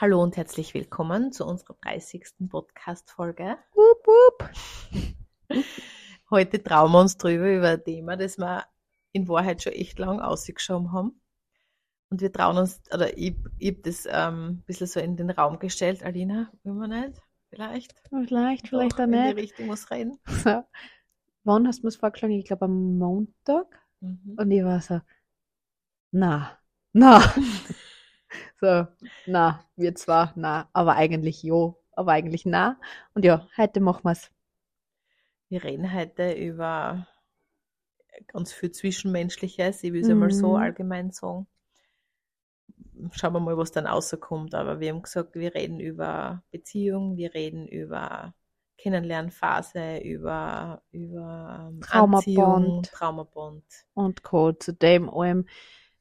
Hallo und herzlich willkommen zu unserer 30. Podcast-Folge. Heute trauen wir uns drüber über ein Thema, das wir in Wahrheit schon echt lang ausgeschoben haben. Und wir trauen uns, oder ich, ich habe das ähm, ein bisschen so in den Raum gestellt. Alina, will man nicht? Vielleicht? Vielleicht, vielleicht Doch, auch In die nicht. Richtung muss reden. So. Wann hast du mir vorgeschlagen? Ich glaube am Montag. Mhm. Und ich war so, na, na. so, na, wir zwar, na, aber eigentlich jo, aber eigentlich na. Und ja, heute machen wir's. Wir reden heute über ganz viel Zwischenmenschliches. Ich will es einmal so Mhm. allgemein sagen. Schauen wir mal, was dann rauskommt. Aber wir haben gesagt, wir reden über Beziehung, wir reden über Kennenlernphase, über, über ähm, Traumabond. Anziehung, Traumabond. Und Co. zu dem allem,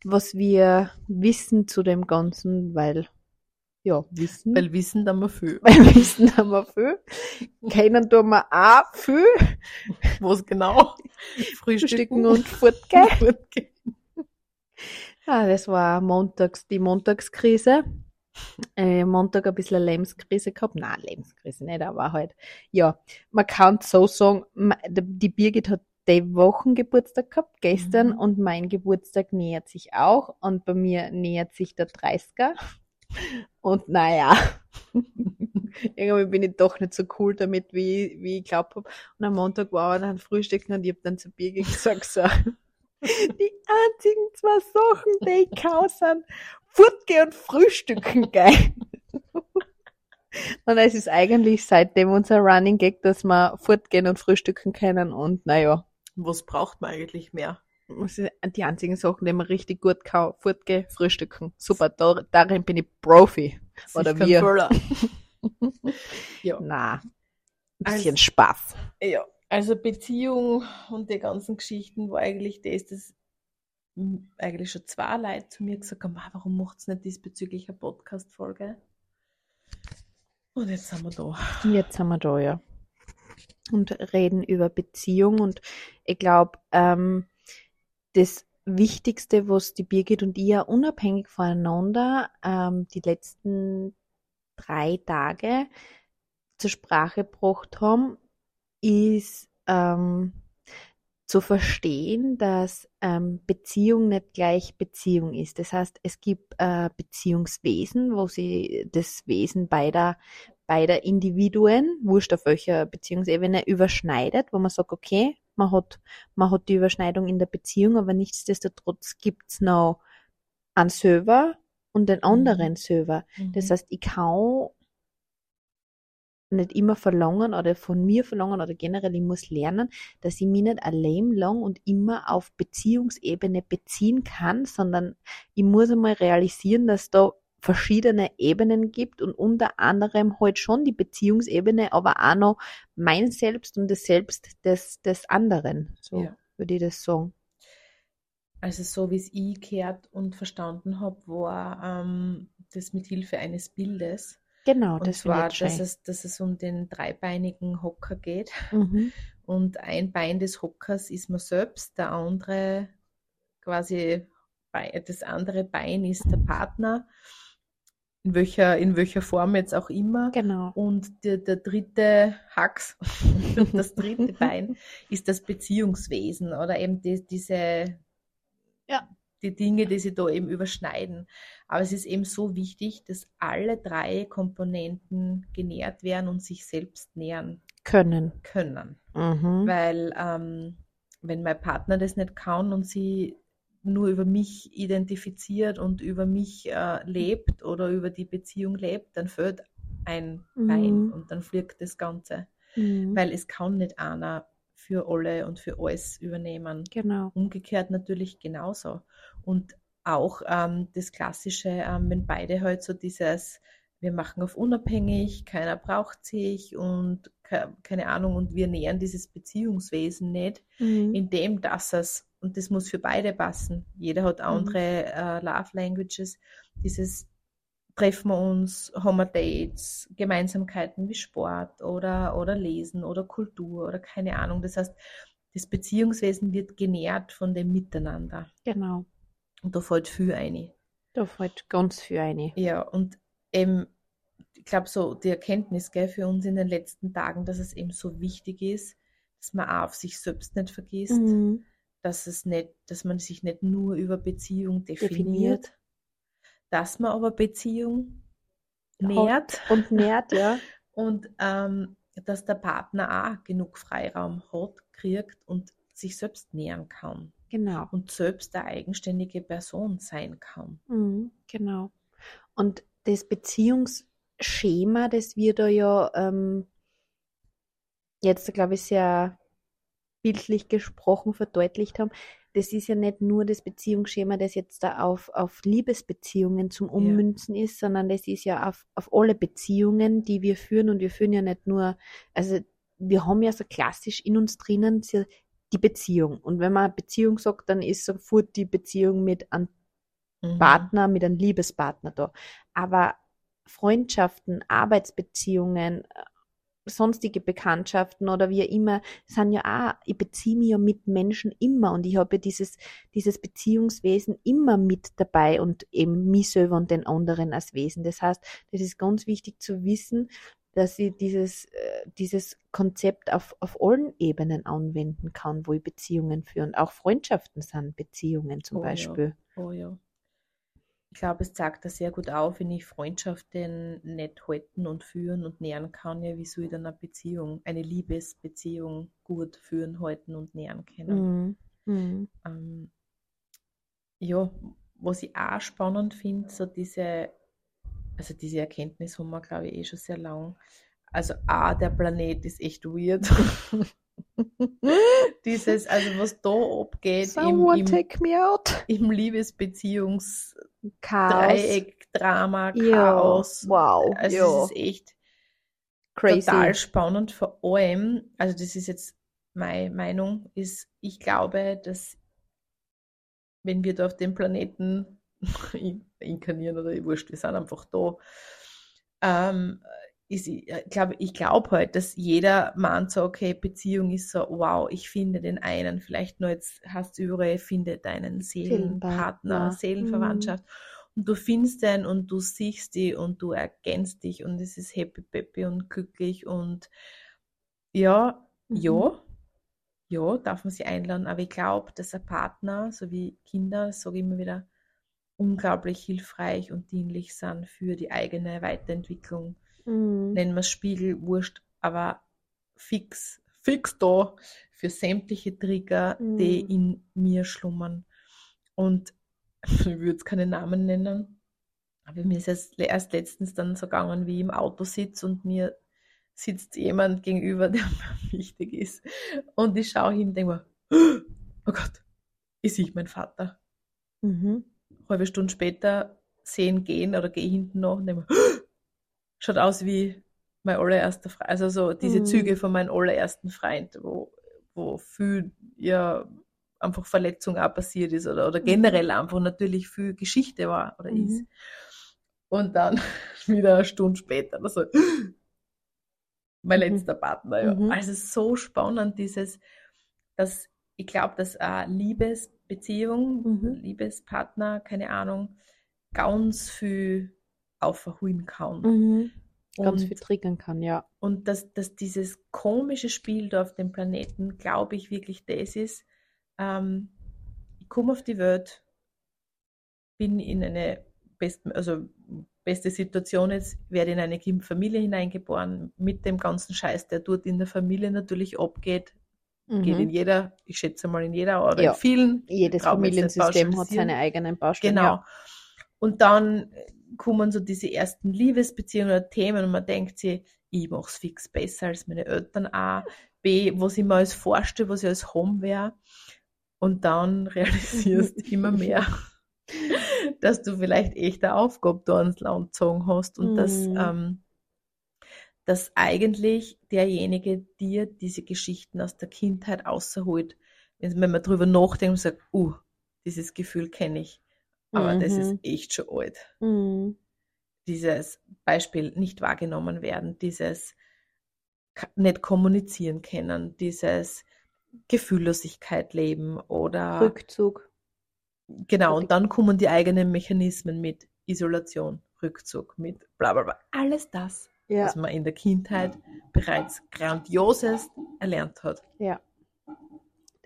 was wir wissen zu dem Ganzen, weil, ja, wissen. Weil Wissen dann mal viel. weil wissen haben wir viel. Kennen tun wir auch viel. Was genau? Frühstücken und fortgehen. Fortgehen. Ja, das war montags die Montagskrise. Äh, Montag ein bisschen eine Lebenskrise gehabt. Nein, Lebenskrise nicht, aber halt, ja, man kann so sagen, die Birgit hat die Wochen Geburtstag gehabt, gestern, Mhm. und mein Geburtstag nähert sich auch, und bei mir nähert sich der 30er. Und naja, irgendwie bin ich doch nicht so cool damit, wie, wie ich glaubt habe. Und am Montag war dann frühstücken und ich habe dann zu Birgit gesagt, so, die einzigen zwei Sachen, die ich kann, sind fortgehen und frühstücken, geil. Und es ist eigentlich seitdem unser Running Gag, dass wir fortgehen und frühstücken können und naja, Was braucht man eigentlich mehr? das die einzigen Sachen, die man richtig gut kann, fortgehen, frühstücken. Super, da, darin bin ich Profi. Oder kein wir. Ja. Na, ein bisschen Also- Spaß. Ja, also Beziehung und die ganzen Geschichten war eigentlich das, dass m, eigentlich schon zwei Leute zu mir gesagt haben, "Ah, warum macht es nicht diesbezüglich eine Podcast-Folge? Und jetzt sind wir da. Jetzt sind wir da, ja. Und reden über Beziehung. Und ich glaube, ähm, das Wichtigste, was die Birgit und ich ja unabhängig voneinander ähm, die letzten drei Tage zur Sprache gebracht haben, ist ähm, zu verstehen, dass ähm, Beziehung nicht gleich Beziehung ist. Das heißt, es gibt äh, Beziehungswesen, wo sie das Wesen beider beider Individuen, wurscht auf welcher Beziehungsebene, überschneidet, wo man sagt, okay, man hat, man hat die Überschneidung in der Beziehung, aber nichtsdestotrotz gibt's noch einen Server und den anderen Server. Das heißt, ich kann nicht immer verlangen oder von mir verlangen oder generell, ich muss lernen, dass ich mich nicht ein Leben lang und immer auf Beziehungsebene beziehen kann, sondern ich muss einmal realisieren, dass da verschiedene Ebenen gibt und unter anderem halt schon die Beziehungsebene, aber auch noch mein Selbst und das Selbst des, des anderen. So Ja. würde ich das sagen. Also so wie es ich gehört und verstanden habe, war ähm, das mit Hilfe eines Bildes. Genau, Und das ich dass es, dass es um den dreibeinigen Hocker geht. Mhm. Und ein Bein des Hockers ist man selbst, der andere quasi, das andere Bein ist der Partner, in welcher, in welcher Form jetzt auch immer. Genau. Und der, der dritte Hax, das dritte Bein ist das Beziehungswesen oder eben die, diese, Ja. die Dinge, die sich da eben überschneiden. Aber es ist eben so wichtig, dass alle drei Komponenten genährt werden und sich selbst nähern Können. können. Mhm. Weil ähm, wenn mein Partner das nicht kann und sie nur über mich identifiziert und über mich äh, lebt oder über die Beziehung lebt, dann fällt ein Bein Mhm. und dann fliegt das Ganze. Mhm. Weil es kann nicht einer für alle und für alles übernehmen. Genau. Umgekehrt natürlich genauso. Und auch ähm, das Klassische, ähm, wenn beide halt so dieses, wir machen auf unabhängig, keiner braucht sich und ke keine Ahnung, und wir nähern dieses Beziehungswesen nicht, Mhm. indem dass es, und das muss für beide passen, jeder hat andere äh, Love Languages, dieses treffen wir uns, haben wir Dates, Gemeinsamkeiten wie Sport oder, oder Lesen oder Kultur oder keine Ahnung. Das heißt, das Beziehungswesen wird genährt von dem Miteinander. Genau. Und da fällt viel ein. Da fällt ganz viel eine. Ja, und eben, ich glaube, so die Erkenntnis gell, für uns in den letzten Tagen, dass es eben so wichtig ist, dass man auch auf sich selbst nicht vergisst, Mhm. Dass es nicht, dass man sich nicht nur über Beziehung definiert, Definiert. dass man aber Beziehung nährt Und nährt, ja. und ähm, dass der Partner auch genug Freiraum hat, kriegt und sich selbst nähern kann Genau. und selbst eine eigenständige Person sein kann. Mhm, genau. Und das Beziehungsschema, das wir da ja ähm, jetzt, glaube ich, sehr bildlich gesprochen verdeutlicht haben, das ist ja nicht nur das Beziehungsschema, das jetzt da auf, auf Liebesbeziehungen zum Ummünzen ist, sondern das ist ja auf, auf alle Beziehungen, die wir führen. Und wir führen ja nicht nur, also wir haben ja so klassisch in uns drinnen die Beziehung. Und wenn man Beziehung sagt, dann ist sofort die Beziehung mit einem Mhm. Partner, mit einem Liebespartner da. Aber Freundschaften, Arbeitsbeziehungen, sonstige Bekanntschaften oder wie auch immer, sind ja auch, ich beziehe mich ja mit Menschen immer und ich habe ja dieses, dieses Beziehungswesen immer mit dabei und eben mich selber und den anderen als Wesen. Das heißt, das ist ganz wichtig zu wissen, dass ich dieses, äh, dieses Konzept auf, auf allen Ebenen anwenden kann, wo ich Beziehungen führe. Und auch Freundschaften sind Beziehungen zum Oh ja. Beispiel. Oh ja. Ich glaube, es zeigt das sehr gut auf, wenn ich Freundschaften nicht halten und führen und nähern kann, ja, wie soll ich dann eine Beziehung, eine Liebesbeziehung gut führen, halten und nähern können. Mhm. Mhm. Ähm, ja, was ich auch spannend finde, so diese, also diese Erkenntnis haben wir, glaube ich, eh schon sehr lang. Also A, der Planet ist echt weird. Dieses, also was da abgeht im, Someone im, im Liebesbeziehungsdreieck, Chaos. Drama, Ja, Chaos. wow, Also es ist echt Crazy. total spannend, vor allem, also das ist jetzt meine Meinung, ist, ich glaube, dass wenn wir da auf dem Planeten in- inkarnieren oder wurscht, wir sind einfach da, ähm, ist, ich glaube ich glaub halt, dass jeder meint so, okay, Beziehung ist so, wow, ich finde den einen, vielleicht nur jetzt hast du überall, finde deinen Seelenpartner. Seelenverwandtschaft und du findest den und du siehst die und du ergänzt dich und es ist happy peppy und glücklich und ja, Mhm. ja, ja, darf man sie einladen, aber ich glaube, dass ein Partner, so wie Kinder, das sage ich immer wieder, unglaublich hilfreich und dienlich sind für die eigene Weiterentwicklung. Mhm. Nennen wir es Spiegel, wurscht, aber fix, fix da für sämtliche Trigger, die Mhm. in mir schlummern. Und ich würde jetzt keine Namen nennen, aber mir ist es erst letztens dann so gegangen, wie ich im Auto sitze und mir sitzt jemand gegenüber, der mir wichtig ist. Und ich schaue hin und denke mir, oh Gott, ist ich mein Vater? Mhm. halbe Stunde später sehen gehen oder gehe hinten nach und denke mir, schaut aus wie mein allererster Freund. Also so diese Mhm. Züge von meinem allerersten Freund, wo, wo viel ja einfach Verletzung auch passiert ist oder, oder generell einfach natürlich viel Geschichte war oder Mhm. ist. Und dann wieder eine Stunde später oder so, mein Mhm. letzter Partner, ja. Mhm. Also so spannend, dieses, dass ich glaube, dass eine Liebesbeziehung, Mhm. Liebespartner, keine Ahnung, ganz viel aufholen kann. Mhm. Ganz Und, viel triggern kann, ja. und dass, dass dieses komische Spiel da auf dem Planeten, glaube ich, wirklich das ist. Ähm, ich komme auf die Welt, bin in eine best, also beste Situation jetzt, werde in eine Familie hineingeboren, mit dem ganzen Scheiß, der dort in der Familie natürlich abgeht, geht in Mhm. jeder, ich schätze mal in jeder oder Ja. in vielen. Jedes Familiensystem hat seine eigenen Baustellen. Genau. Ja. Und dann kommen so diese ersten Liebesbeziehungen oder Themen und man denkt sich, ich mache es fix besser als meine Eltern auch. B, was ich mir alles vorstelle, was ich als Home wäre. Und dann realisierst du immer mehr, dass du vielleicht echt eine Aufgabe da ans Land gezogen hast und dass, Mhm. ähm, dass eigentlich derjenige dir diese Geschichten aus der Kindheit außerholt. Wenn wenn man drüber nachdenkt und sagt, uh, dieses Gefühl kenne ich. Aber das ist Mhm. echt schon alt. Mhm. Dieses Beispiel nicht wahrgenommen werden, dieses nicht kommunizieren können, dieses Gefühllosigkeit leben oder Rückzug. genau, und dann kommen die eigenen Mechanismen mit Isolation. Rückzug, mit bla bla bla. Alles das, Ja, was man in der Kindheit bereits Grandioses erlernt hat. ja.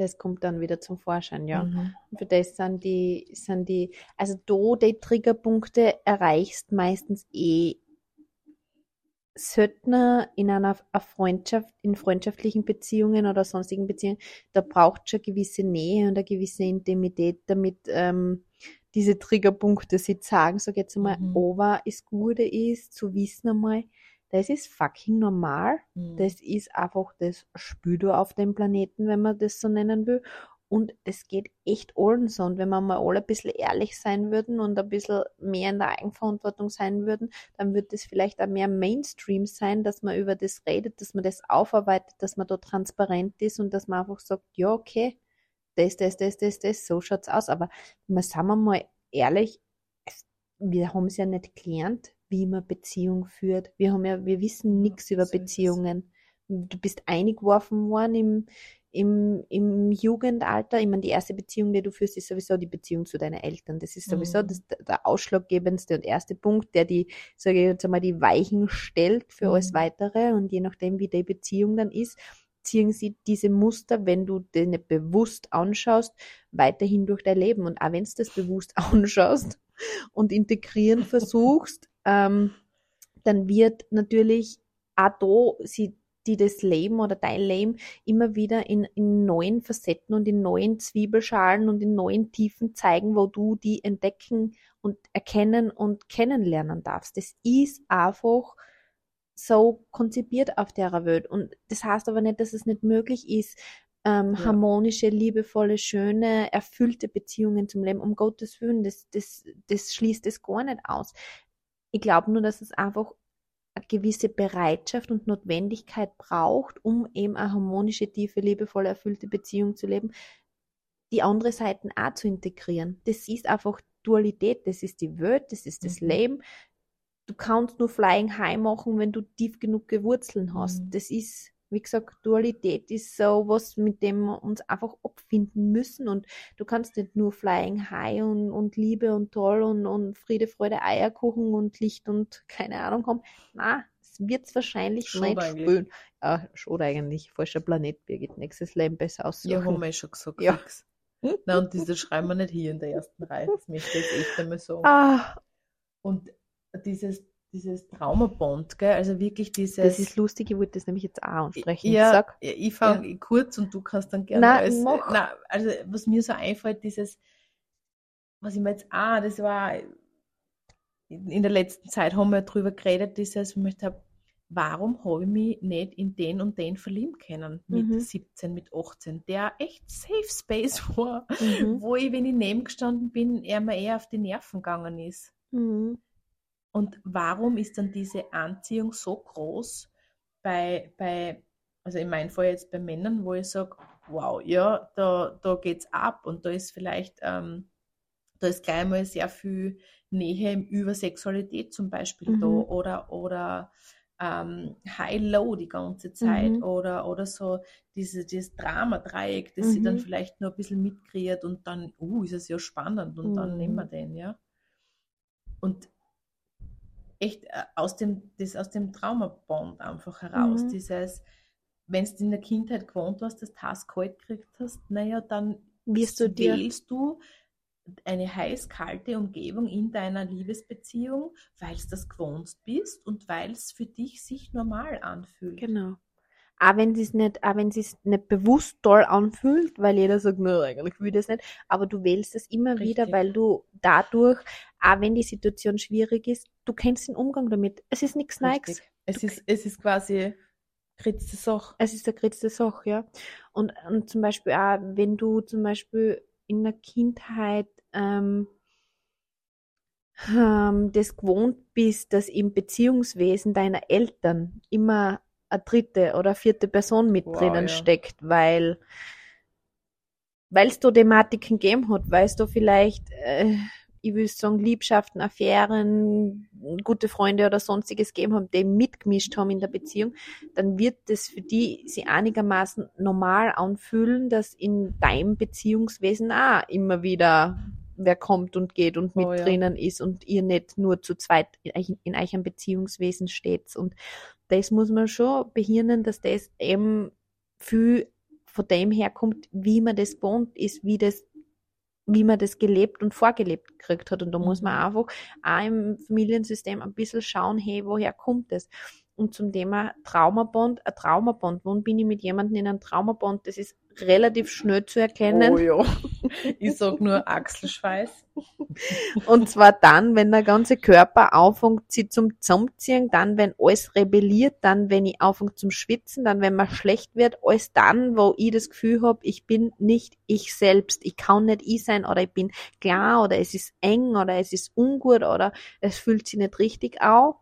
Das kommt dann wieder zum Vorschein, ja. Mhm. Und Für das sind die, sind die, also du die Triggerpunkte erreichst meistens eh seltener in einer Freundschaft, in freundschaftlichen Beziehungen oder sonstigen Beziehungen. Da braucht schon gewisse Nähe und eine gewisse Intimität, damit ähm, diese Triggerpunkte sich sagen, sag jetzt einmal, Mhm. over das Gute ist, zu wissen einmal, das ist fucking normal. Mhm. Das ist einfach das da auf dem Planeten, wenn man das so nennen will. Und das geht echt allen so. Und wenn wir mal alle ein bisschen ehrlich sein würden und ein bisschen mehr in der Eigenverantwortung sein würden, dann wird das vielleicht auch mehr Mainstream sein, dass man über das redet, dass man das aufarbeitet, dass man da transparent ist und dass man einfach sagt, ja, okay, das, das, das, das, das, so schaut's aus. Aber wir sind wir mal ehrlich, wir haben es ja nicht gelernt, wie man Beziehung führt. Wir haben ja, wir wissen nichts über. Beziehungen. Du bist eingeworfen worden im, im, im Jugendalter. Ich meine, die erste Beziehung, die du führst, ist sowieso die Beziehung zu deinen Eltern. Das ist sowieso Mhm. das, der ausschlaggebendste und erste Punkt, der die, sage ich jetzt einmal, die Weichen stellt für alles Mhm. Weitere. Und je nachdem, wie die Beziehung dann ist, ziehen sie diese Muster, wenn du nicht bewusst anschaust, weiterhin durch dein Leben. Und auch wenn du das bewusst anschaust und integrieren versuchst, ähm, dann wird natürlich auch da sie die das Leben oder dein Leben immer wieder in, in neuen Facetten und in neuen Zwiebelschalen und in neuen Tiefen zeigen, wo du die entdecken und erkennen und kennenlernen darfst. Das ist einfach so konzipiert auf der Welt. Und das heißt aber nicht, dass es nicht möglich ist, ähm, Ja. harmonische, liebevolle, schöne, erfüllte Beziehungen zum Leben. Um Gottes Willen, das, das, das schließt es gar nicht aus. Ich glaube nur, dass es einfach eine gewisse Bereitschaft und Notwendigkeit braucht, um eben eine harmonische, tiefe, liebevolle, erfüllte Beziehung zu leben, die andere Seiten auch zu integrieren. Das ist einfach Dualität, das ist die Welt, das ist das Mhm. Leben. Du kannst nur Flying High machen, wenn du tief genug Wurzeln hast. Mhm. Das ist, wie gesagt, Dualität ist so was, mit dem wir uns einfach abfinden müssen. Und du kannst nicht nur Flying High und, und Liebe und toll und, und Friede, Freude, Eierkuchen und Licht und keine Ahnung haben. Na, es wird's wahrscheinlich Schon nicht eigentlich. spüren. Ja, schon eigentlich. Falscher Planet, Birgit. Nächstes Leben besser aussuchen. Ja, haben wir eh schon gesagt. Ja. Na, und diese schreiben wir nicht hier in der ersten Reihe. Das möchte ich echt einmal sagen. Ah, Und dieses, dieses Traumabond, gell? Also wirklich dieses. das ist lustig, ich wollte das nämlich jetzt auch ansprechen. Ja, Sag. ja, ich fange kurz und du kannst dann gerne Nein, alles. mach. Nein, also was mir so einfällt, dieses, was ich mir jetzt, ah, das war in der letzten Zeit haben wir drüber geredet, dieses, ich möchte hab, warum habe ich mich nicht in den und den verlieben können mit Mhm. 17, mit 18, der echt Safe Space war, Mhm. wo ich, wenn ich nebengestanden bin, er mir eher auf die Nerven gegangen ist. Mhm. Und warum ist dann diese Anziehung so groß bei, bei also in meinem Fall jetzt bei Männern, wo ich sage, wow, ja, da, da geht's ab und da ist vielleicht, ähm, da ist gleich mal sehr viel Nähe über Sexualität zum Beispiel da Mhm. oder, oder ähm, High-Low die ganze Zeit Mhm. oder, oder so diese, dieses Drama-Dreieck, das sie dann Mhm. vielleicht nur ein bisschen mitkreiert und dann, uh, ist es ja spannend und dann Mhm. nehmen wir den, ja. Und echt äh, aus dem, das aus dem Traumabond einfach heraus. Mhm. Dieses, wenn du in der Kindheit gewohnt hast, das Task kalt gekriegt hast, naja, dann Wirst du dir, wählst du eine heiß-kalte Umgebung in deiner Liebesbeziehung, weil es das gewohnt bist und weil es für dich sich normal anfühlt. genau. Auch wenn es nicht, auch wenn es nicht bewusst toll anfühlt, weil jeder sagt, na, eigentlich will ich das nicht, aber du wählst es immer wieder, Richtig. weil du dadurch, auch wenn die Situation schwierig ist, du kennst den Umgang damit. Es ist nichts Neues. Es ist, es ist quasi kritzte Sache. Es ist eine kritzte Sache, ja. Und, und zum Beispiel auch, wenn du zum Beispiel in der Kindheit ähm, ähm, das gewohnt bist, dass im Beziehungswesen deiner Eltern immer eine dritte oder vierte Person mit Wow, drinnen ja. steckt, weil weil es da Thematiken gegeben hat, weil es da vielleicht, äh, ich will sagen, Liebschaften, Affären, gute Freunde oder sonstiges gegeben haben, die mitgemischt haben in der Beziehung, dann wird das für die sie einigermaßen normal anfühlen, dass in deinem Beziehungswesen auch immer wieder wer kommt und geht und mit Oh ja. drinnen ist und ihr nicht nur zu zweit in, euch- in euch ein Beziehungswesen steht. Und das muss man schon behirnen, dass das eben viel von dem herkommt, wie man das gewohnt ist, wie das wie man das gelebt und vorgelebt gekriegt hat. Und da muss man Mhm. einfach auch im Familiensystem ein bisschen schauen, hey, woher kommt das? Und zum Thema Traumabond, ein Traumabond, wann bin ich mit jemandem in einem Traumabond? Das ist relativ schnell zu erkennen. Oh ja. Ich sag nur Achselschweiß. Und zwar dann, wenn der ganze Körper anfängt, sich zum Zusammenziehen, dann, wenn alles rebelliert, dann, wenn ich anfange zum Schwitzen, dann, wenn man schlecht wird, alles dann, wo ich das Gefühl habe, ich bin nicht ich selbst, ich kann nicht ich sein oder ich bin klar oder es ist eng oder es ist ungut oder es fühlt sich nicht richtig an.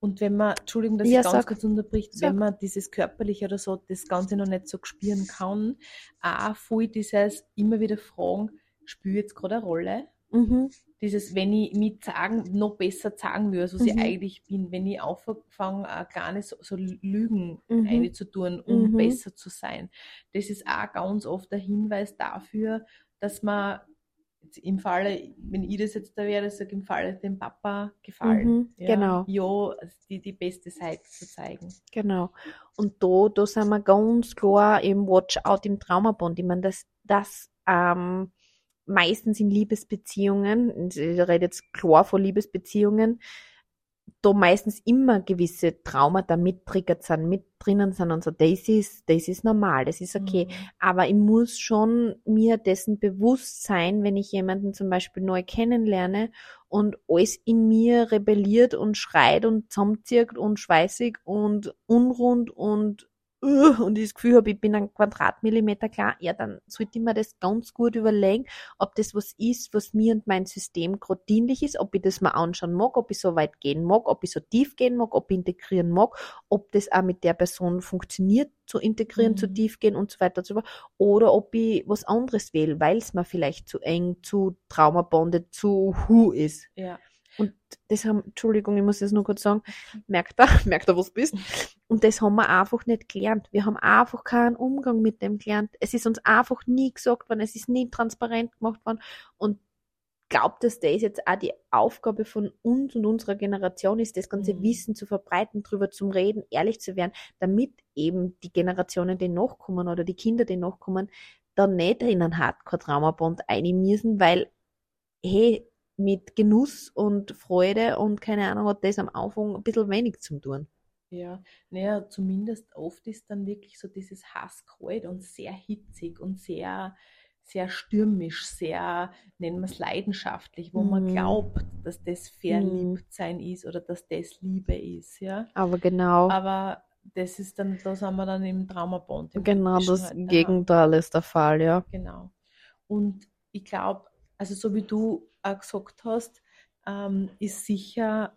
Und wenn man, Entschuldigung, dass Ja, ich ganz sag. kurz unterbricht, Sag. wenn man dieses körperliche oder so, das Ganze noch nicht so spüren kann, auch voll dieses immer wieder fragen, spüre ich jetzt gerade eine Rolle? Mhm. Dieses, wenn ich mich sagen, noch besser sagen als was ich Mhm. eigentlich bin, wenn ich anfange, äh, kleine so, so Lügen Mhm. einzutun, um Mhm. besser zu sein. Das ist auch ganz oft der Hinweis dafür, dass man im Falle, wenn ich das jetzt da wäre, sage im Falle dem Papa gefallen. Mhm, genau. Ja, die, die beste Seite zu zeigen. Genau. Und da, da sind wir ganz klar im Watch-out im Traumabond. Ich meine, das, das ähm, meistens in Liebesbeziehungen, ich rede jetzt klar von Liebesbeziehungen, da meistens immer gewisse Traumata mittriggert sind, mit drinnen sind und so, das ist, das ist normal, das ist okay. Mhm. Aber ich muss schon mir dessen bewusst sein, wenn ich jemanden zum Beispiel neu kennenlerne und alles in mir rebelliert und schreit und zusammenzieht und schweißig und unrund und und ich das Gefühl habe, ich bin ein Quadratmillimeter klar, ja, dann sollte ich mir das ganz gut überlegen, ob das was ist, was mir und mein System gerade dienlich ist, ob ich das mal anschauen mag, ob ich so weit gehen mag, ob ich so tief gehen mag, ob ich integrieren mag, ob das auch mit der Person funktioniert, zu integrieren, zu Mhm. tief gehen und so weiter und so fort, oder ob ich was anderes wähle, weil es mir vielleicht zu eng, zu traumabondet, zu hu ist. Ja. Und das haben, Entschuldigung, ich muss das nur kurz sagen, merkt er, merkt er, was du bist. Und das haben wir einfach nicht gelernt. Wir haben einfach keinen Umgang mit dem gelernt. Es ist uns einfach nie gesagt worden, es ist nie transparent gemacht worden. Und glaubt, dass das jetzt auch die Aufgabe von uns und unserer Generation ist, das ganze Mhm. Wissen zu verbreiten, drüber zum Reden, ehrlich zu werden, damit eben die Generationen, die nachkommen oder die Kinder, die nachkommen, dann nicht in einen Hardcore-Traumabond ein müssen, weil, hey, mit Genuss und Freude und keine Ahnung, hat das am Anfang ein bisschen wenig zu tun. Ja, naja, zumindest oft ist dann wirklich so dieses Hasskalt und sehr hitzig und sehr, sehr stürmisch, sehr, nennen wir es leidenschaftlich, wo man Mhm. glaubt, dass das Verliebtsein ist oder dass das Liebe ist, ja. Aber genau, Aber das ist dann, da sind wir dann im Traumabond. im genau das halt, aha. Gegenteil ist der Fall, ja. Genau. Und ich glaube, also so wie du auch gesagt hast, ähm, ist sicher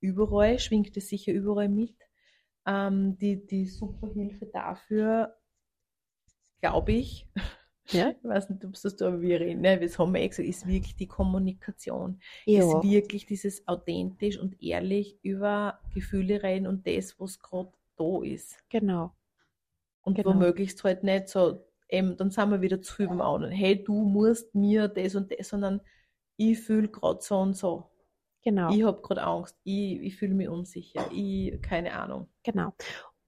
überall, schwingt es sicher überall mit. Ähm, die, die Superhilfe dafür, glaube ich, Ja? ich weiß nicht, ob es das da aber wir reden, ne? das haben wir eh gesagt, ist wirklich die Kommunikation. Ja, Ist wirklich dieses authentisch und ehrlich über Gefühle reden und das, was gerade da ist. genau. Und Genau. womöglich halt nicht so, eben, dann sind wir wieder zu viel anderen. Hey, du musst mir das und das, sondern ich fühle gerade so und so. Genau. Ich habe gerade Angst, ich, ich fühle mich unsicher, ich, keine Ahnung. Genau.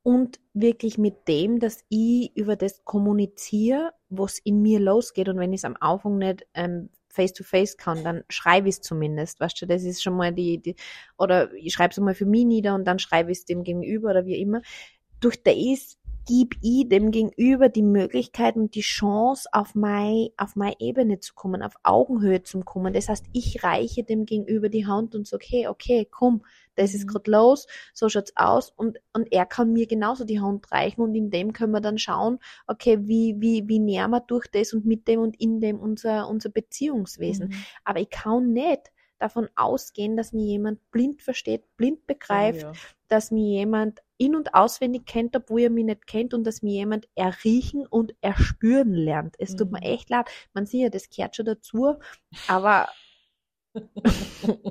Und wirklich mit dem, dass ich über das kommuniziere, was in mir losgeht. Und wenn ich es am Anfang nicht ähm, face to face kann, dann schreibe ich es zumindest. Weißt du, das ist schon mal die, die oder ich schreibe es mal für mich nieder und dann schreibe ich es dem Gegenüber oder wie immer. Durch das gebe ich dem Gegenüber die Möglichkeit und die Chance, auf meine, auf meine Ebene zu kommen, auf Augenhöhe zu kommen. Das heißt, ich reiche dem Gegenüber die Hand und sage, hey, okay, komm, das ist Mhm. gerade los, so schaut's aus und, und er kann mir genauso die Hand reichen und in dem können wir dann schauen, okay, wie, wie, wie näher wir durch das und mit dem und in dem unser, unser Beziehungswesen. Mhm. Aber ich kann nicht davon ausgehen, dass mir jemand blind versteht, blind begreift, Oh, ja. dass mir jemand in- und auswendig kennt, obwohl er mich nicht kennt und dass mir jemand erriechen und erspüren lernt. Es tut mir Mhm. echt leid. Man sieht ja, das gehört schon dazu, aber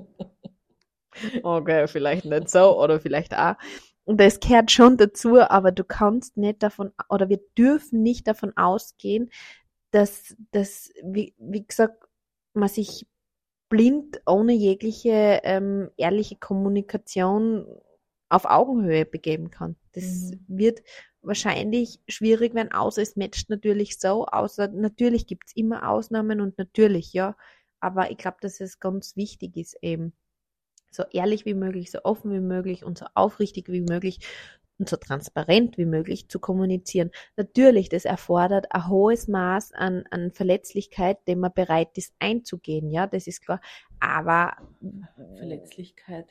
okay, vielleicht nicht so oder vielleicht auch. Und das gehört schon dazu, aber du kannst nicht davon, oder wir dürfen nicht davon ausgehen, dass, dass wie, wie gesagt, man sich blind ohne jegliche ähm, ehrliche Kommunikation auf Augenhöhe begeben kann. Das Mhm. wird wahrscheinlich schwierig werden, außer es matcht natürlich so, außer natürlich gibt's immer Ausnahmen und natürlich, ja, aber ich glaube, dass es ganz wichtig ist, eben so ehrlich wie möglich, so offen wie möglich und so aufrichtig wie möglich und so transparent wie möglich zu kommunizieren. Natürlich, das erfordert ein hohes Maß an, an Verletzlichkeit, dem man bereit ist einzugehen, ja, das ist klar. Aber Verletzlichkeit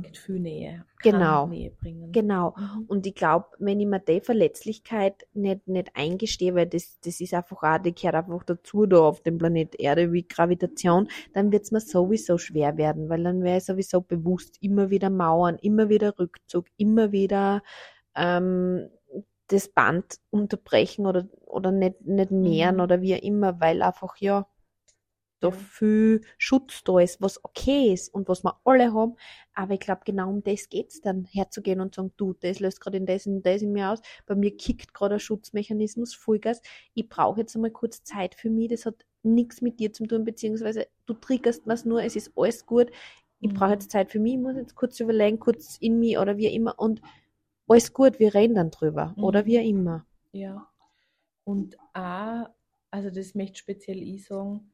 bringt viel Nähe. Genau. Nähe bringen. genau, Mhm. Und ich glaube, wenn ich mir die Verletzlichkeit nicht, nicht eingestehe, weil das, das ist einfach auch, die gehört einfach dazu da auf dem Planet Erde wie Gravitation, dann wird's mir sowieso schwer werden, weil dann wäre ich sowieso bewusst immer wieder Mauern, immer wieder Rückzug, immer wieder ähm, das Band unterbrechen oder, oder nicht, nicht nähern Mhm. oder wie auch immer, weil einfach ja da Ja. viel Schutz da ist, was okay ist und was wir alle haben. Aber ich glaube, genau um das geht's dann, herzugehen und sagen, du, das löst gerade in das und das in mir aus. Bei mir kickt gerade ein Schutzmechanismus, Vollgas. Ich brauche jetzt einmal kurz Zeit für mich. Das hat nichts mit dir zu tun, beziehungsweise du triggerst was nur, es ist alles gut. Ich Mhm. brauche jetzt Zeit für mich, ich muss jetzt kurz überlegen, kurz in mich oder wie immer und alles gut, wir reden dann drüber oder Mhm. wie auch immer. Ja. Und auch, also das möchte speziell ich sagen,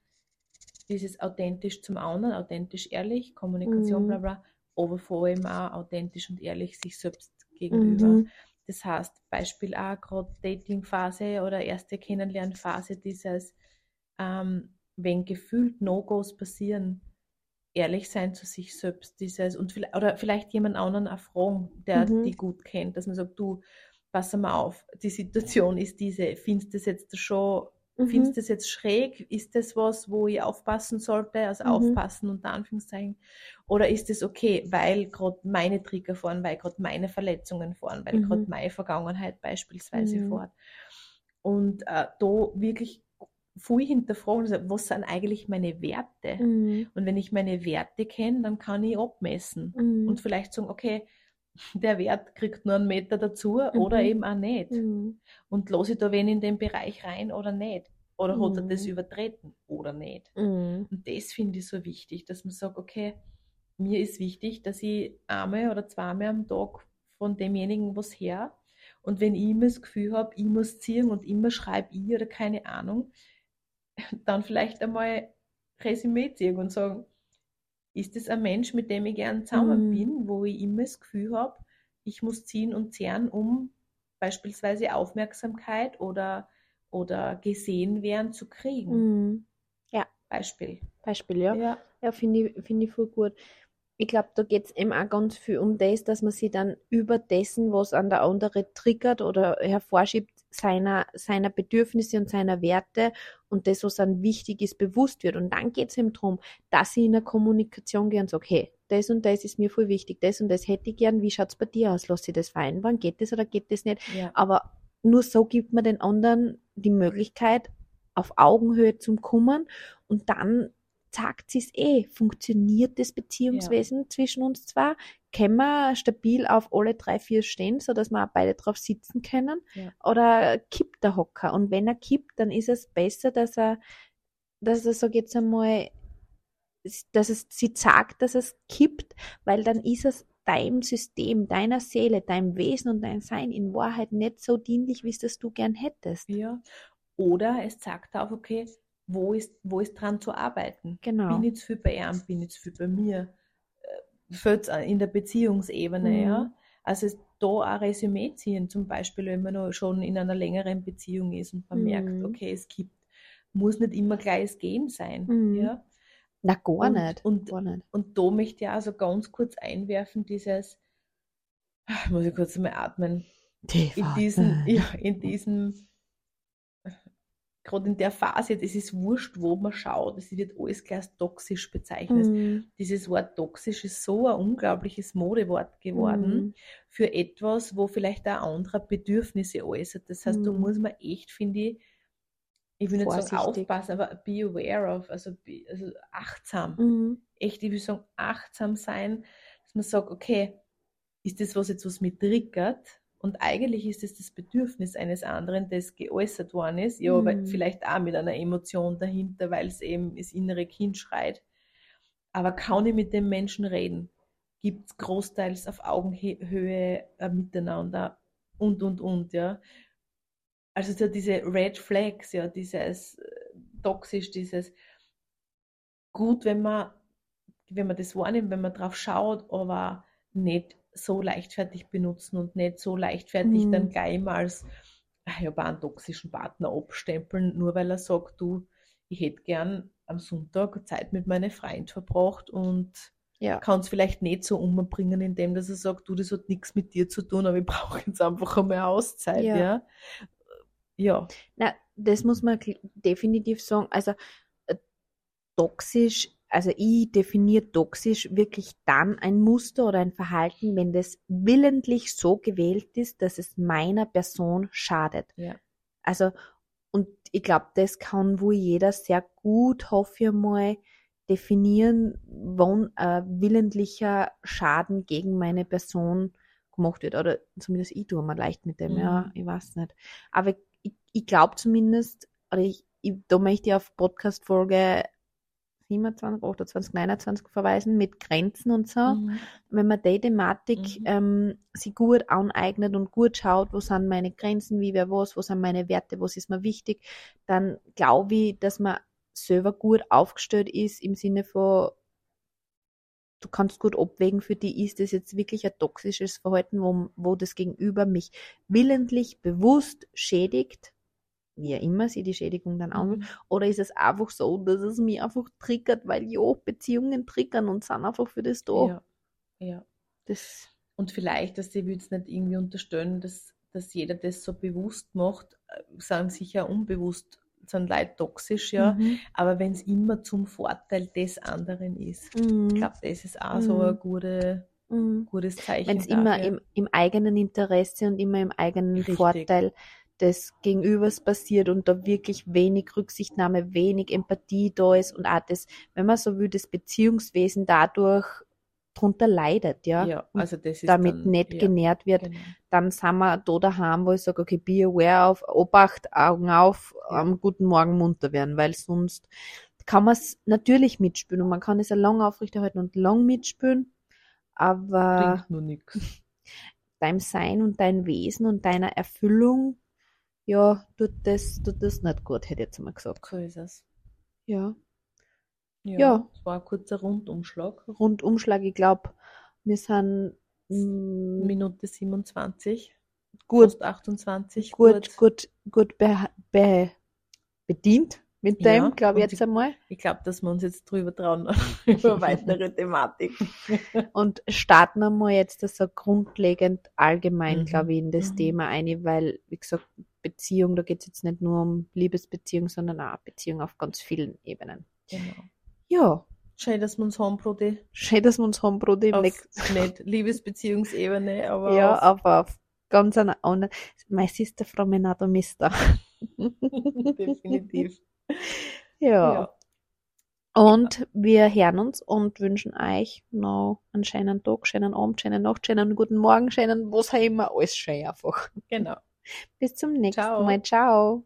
dieses authentisch zum anderen, authentisch ehrlich, Kommunikation, Mhm. bla bla, aber vor allem auch authentisch und ehrlich sich selbst gegenüber. Mhm. Das heißt, Beispiel auch gerade Datingphase oder erste Kennenlernphase, dieses, ähm, wenn gefühlt No-Gos passieren, ehrlich sein zu sich selbst, dieses und vielleicht, oder vielleicht jemand anderen auch fragen, der Mhm. die gut kennt, dass man sagt, du, pass mal auf, die Situation ist diese, findest du das jetzt schon, findest Mhm. du das jetzt schräg? Ist das was, wo ich aufpassen sollte? Also Mhm. aufpassen unter Anführungszeichen. Oder ist es okay, weil gerade meine Trigger fahren, weil gerade meine Verletzungen fahren, weil Mhm. gerade meine Vergangenheit beispielsweise Mhm. fährt. Und äh, da wirklich viel hinterfragen, also was sind eigentlich meine Werte? Mhm. Und wenn ich meine Werte kenne, dann kann ich abmessen Mhm. und vielleicht sagen, okay, der Wert kriegt nur einen Meter dazu oder Mhm. eben auch nicht. Mhm. Und lasse ich da wen in den Bereich rein oder nicht? Oder hat er das Mhm. übertreten oder nicht? Mhm. Und das finde ich so wichtig, dass man sagt, okay, mir ist wichtig, dass ich einmal oder zweimal am Tag von demjenigen was her. Und wenn ich immer das Gefühl habe, ich muss ziehen und immer schreibe ich oder keine Ahnung, dann vielleicht einmal Resümee ziehen und sagen, ist es ein Mensch, mit dem ich gern zusammen Mhm. bin, wo ich immer das Gefühl habe, ich muss ziehen und zehren, um beispielsweise Aufmerksamkeit oder, oder gesehen werden zu kriegen. Mhm. Beispiel. Beispiel, ja. Ja. Ja, finde ich, finde ich voll gut. Ich glaube, da geht's eben auch ganz viel um das, dass man sich dann über dessen, was an der andere triggert oder hervorschiebt, seiner, seiner Bedürfnisse und seiner Werte und das, was dann wichtig ist, bewusst wird. Und dann geht's eben drum, dass ich in der Kommunikation gehe und sage, hey, das und das ist mir voll wichtig, das und das hätte ich gern, wie schaut's bei dir aus? Lass ich das vereinbaren? Geht das oder geht das nicht? Ja. Aber nur so gibt man den anderen die Möglichkeit, auf Augenhöhe zu kommen und dann sagt sie's eh, funktioniert das Beziehungswesen zwischen uns zwei? Können wir stabil auf alle drei, vier stehen, so dass wir auch beide drauf sitzen können? Ja. Oder kippt der Hocker? Und wenn er kippt, dann ist es besser, dass er, dass er, sag jetzt einmal, dass es sie sagt, dass es kippt, weil dann ist es deinem System, deiner Seele, deinem Wesen und dein Sein in Wahrheit nicht so dienlich, wie es das du gern hättest. Ja. Oder es sagt auch, okay, wo ist, wo ist dran zu arbeiten? Genau. Bin ich zu viel bei ihm, bin ich zu viel bei mir? Fällt's an- in der Beziehungsebene, Mhm. ja? Also es- da auch Resümee ziehen, zum Beispiel, wenn man noch schon in einer längeren Beziehung ist und man merkt, Mhm. okay, es gibt, muss nicht immer gleich das Gehen sein, Mhm. ja? Na, gar Und- nicht. und- gar nicht. Und da möchte ich also ganz kurz einwerfen, dieses, Ah, muss ich kurz mal atmen, in diesen, ja, in diesem, gerade in der Phase, es ist wurscht, wo man schaut, es wird alles gleich als toxisch bezeichnet. Mhm. Dieses Wort toxisch ist so ein unglaubliches Modewort geworden Mhm. für etwas, wo vielleicht auch andere Bedürfnisse äußert. Das heißt, da Mhm. muss man echt, finde ich, ich will nicht sagen aufpassen, aber be aware of, also, be, also achtsam. Mhm. Echt, ich will sagen, achtsam sein, dass man sagt, okay, ist das was jetzt, was mich triggert? Und eigentlich ist es das Bedürfnis eines anderen, das geäußert worden ist, ja, Mhm. vielleicht auch mit einer Emotion dahinter, weil es eben das innere Kind schreit. Aber kann ich mit dem Menschen reden? Gibt es großteils auf Augenhöhe äh, miteinander und, und, und, ja. Also so diese Red Flags, ja, dieses äh, toxisch, dieses gut, wenn man, wenn man das wahrnimmt, wenn man drauf schaut, aber nicht so leichtfertig benutzen und nicht so leichtfertig Mhm. dann gleich mal als ah, ich habe einen toxischen Partner abstempeln, nur weil er sagt, du, ich hätte gern am Sonntag Zeit mit meinem Freund verbracht und Ja. kann es vielleicht nicht so umbringen, indem dass er sagt, du, das hat nichts mit dir zu tun, aber ich brauche jetzt einfach einmal Auszeit, Ja. ja. Ja, Na, das muss man definitiv sagen. Also äh, toxisch, also ich definiere toxisch wirklich dann ein Muster oder ein Verhalten, wenn das willentlich so gewählt ist, dass es meiner Person schadet. ja, Also, und ich glaube, das kann wohl jeder sehr gut, hoffe ich mal, definieren, wann ein willentlicher Schaden gegen meine Person gemacht wird. Oder zumindest ich tue mir leicht mit dem, Mhm. ja, ich weiß nicht. Aber ich, ich glaube zumindest, oder ich, ich, da möchte ich auf Podcast-Folge 27, 28, 29 verweisen, mit Grenzen und so mhm. wenn man die Thematik Mhm. ähm, sich gut aneignet und gut schaut, wo sind meine Grenzen, wie wer was, wo sind meine Werte, was ist mir wichtig, dann glaube ich, dass man selber gut aufgestellt ist im Sinne von, du kannst gut abwägen für die, ist das jetzt wirklich ein toxisches Verhalten, wo, wo das Gegenüber mich willentlich, bewusst schädigt, wie immer sie die Schädigung dann an Mhm. oder ist es einfach so, dass es mich einfach triggert, weil ja, Beziehungen triggern und sind einfach für das da. Ja, ja. Das, Und vielleicht, dass die will es nicht irgendwie unterstellen, dass, dass jeder das so bewusst macht, äh, sind sicher unbewusst, sind Leute toxisch, ja. Mhm. Aber wenn es immer zum Vorteil des anderen ist, Mhm. ich glaube, das ist auch so ein Mhm. gute, Mhm. gutes Zeichen. Wenn es immer im, im eigenen Interesse und immer im eigenen Richtig. Vorteil des Gegenübers passiert und da wirklich wenig Rücksichtnahme, wenig Empathie da ist und auch das, wenn man so will, das Beziehungswesen dadurch drunter leidet, ja, ja, also das ist damit dann, nicht ja, genährt wird, genau. dann sind wir da daheim, wo ich sage, okay, be aware auf, Obacht, Augen auf, Ja. am guten Morgen munter werden, weil sonst kann man es natürlich mitspielen und man kann es ja lang aufrechterhalten und lang mitspielen, aber Bringt nur nichts. deinem Sein und dein Wesen und deiner Erfüllung, ja, tut das, tut das nicht gut, hätte ich jetzt mal gesagt. So ist es. Ja. Ja, Ja. Es war ein kurzer Rundumschlag. Rundumschlag, ich glaube, wir sind mm, Minute 27, gut, fast 28. gut, gut, gut be, be, bedient mit Ja, dem, glaube ich jetzt einmal. Ich glaube, dass wir uns jetzt drüber trauen, über weitere Thematik. Und starten einmal jetzt so grundlegend allgemein, Mhm. glaube ich, in das Mhm. Thema ein, weil, wie gesagt, Beziehung, da geht es jetzt nicht nur um Liebesbeziehung, sondern auch Beziehung auf ganz vielen Ebenen. Genau. Ja, Schön, dass wir uns haben, Brudi. schön, dass wir uns haben, Brudi. Auf nicht Liebesbeziehungsebene, aber Ja, auf, aber auf ganz einer anderen. My sister from another mister. definitiv. Ja. Ja. Und wir hören uns und wünschen euch noch einen schönen Tag, schönen Abend, schönen Nacht, schönen guten Morgen, schönen was auch immer, alles schön einfach. Genau. Bis zum nächsten Ciao. Mal. Ciao.